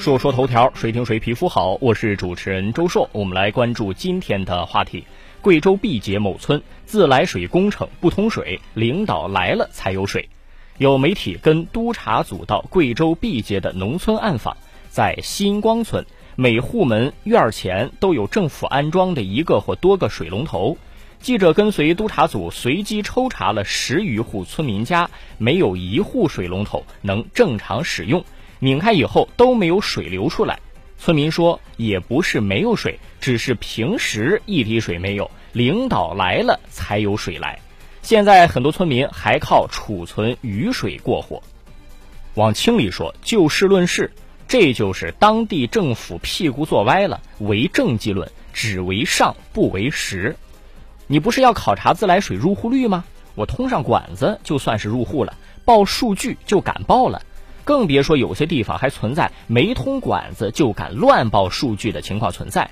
说说头条，谁听谁皮肤好。我是主持人周硕，我们来关注今天的话题。贵州毕节某村自来水工程不通水，领导来了才有水。有媒体跟督查组到贵州毕节的农村暗访，在新光村，每户门院前都有政府安装的一个或多个水龙头。记者跟随督查组随机抽查了十余户村民家，没有一户水龙头能正常使用。拧开以后都没有水流出来，村民说也不是没有水，只是平时一滴水没有，领导来了才有水来。现在很多村民还靠储存雨水过活。往轻里说，就事论事，这就是当地政府屁股坐歪了，为政绩论，只为上不为实。你不是要考察自来水入户率吗？我通上管子就算是入户了，报数据就敢报了。更别说有些地方还存在没通管子就敢乱报数据的情况存在，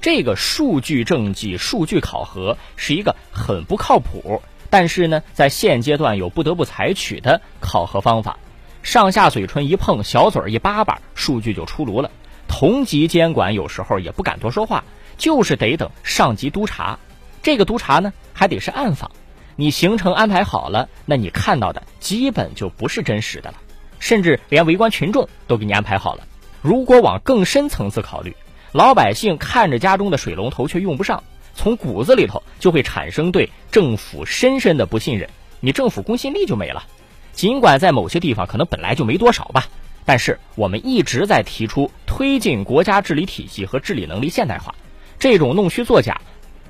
这个数据政绩、数据考核是一个很不靠谱，但是呢，在现阶段有不得不采取的考核方法。上下嘴唇一碰，小嘴儿一叭叭，数据就出炉了。同级监管有时候也不敢多说话，就是得等上级督查。这个督查呢，还得是暗访。你行程安排好了，那你看到的基本就不是真实的了。甚至连围观群众都给你安排好了。如果往更深层次考虑，老百姓看着家中的水龙头却用不上，从骨子里头就会产生对政府深深的不信任，你政府公信力就没了。尽管在某些地方可能本来就没多少吧，但是我们一直在提出推进国家治理体系和治理能力现代化。这种弄虚作假，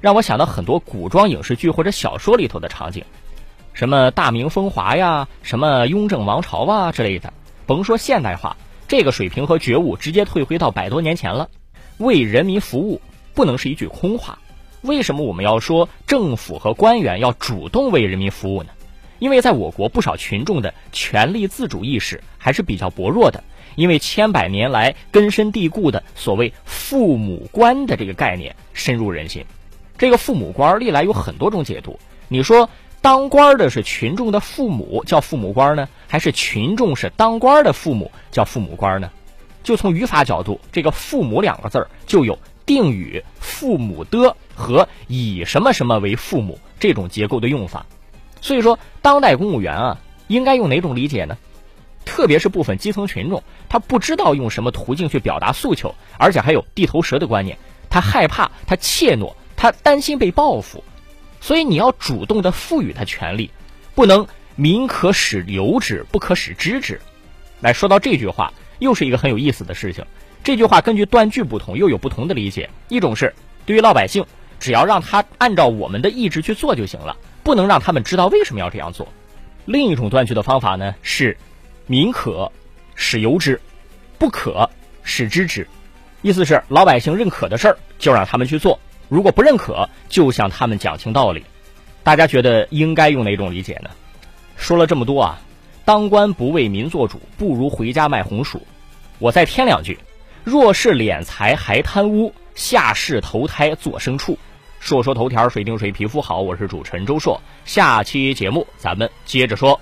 让我想到很多古装影视剧或者小说里头的场景。什么大明风华呀，什么雍正王朝啊之类的，甭说现代化，这个水平和觉悟直接退回到百多年前了。为人民服务不能是一句空话。为什么我们要说政府和官员要主动为人民服务呢？因为在我国不少群众的权利自主意识还是比较薄弱的，因为千百年来根深蒂固的所谓父母官的这个概念深入人心。这个父母官历来有很多种解读，你说。当官的是群众的父母，叫父母官呢，还是群众是当官的父母，叫父母官呢？就从语法角度，这个“父母”两个字儿就有定语“父母的”和以什么什么为父母这种结构的用法。所以说，当代公务员啊，应该用哪种理解呢？特别是部分基层群众，他不知道用什么途径去表达诉求，而且还有地头蛇的观念，他害怕，他怯懦，他担心被报复。所以你要主动的赋予他权利，不能民可使留之，不可使知之。来说到这句话，又是一个很有意思的事情。这句话根据断句不同，又有不同的理解。一种是对于老百姓，只要让他按照我们的意志去做就行了，不能让他们知道为什么要这样做。另一种断句的方法呢是，民可使由之，不可使知之。意思是老百姓认可的事儿，就让他们去做。如果不认可，就向他们讲清道理。大家觉得应该用哪种理解呢？说了这么多啊，当官不为民做主，不如回家卖红薯。我再添两句：若是敛财还贪污，下世投胎做牲畜。说说头条，谁听谁皮肤好？我是主持人周硕。下期节目咱们接着说。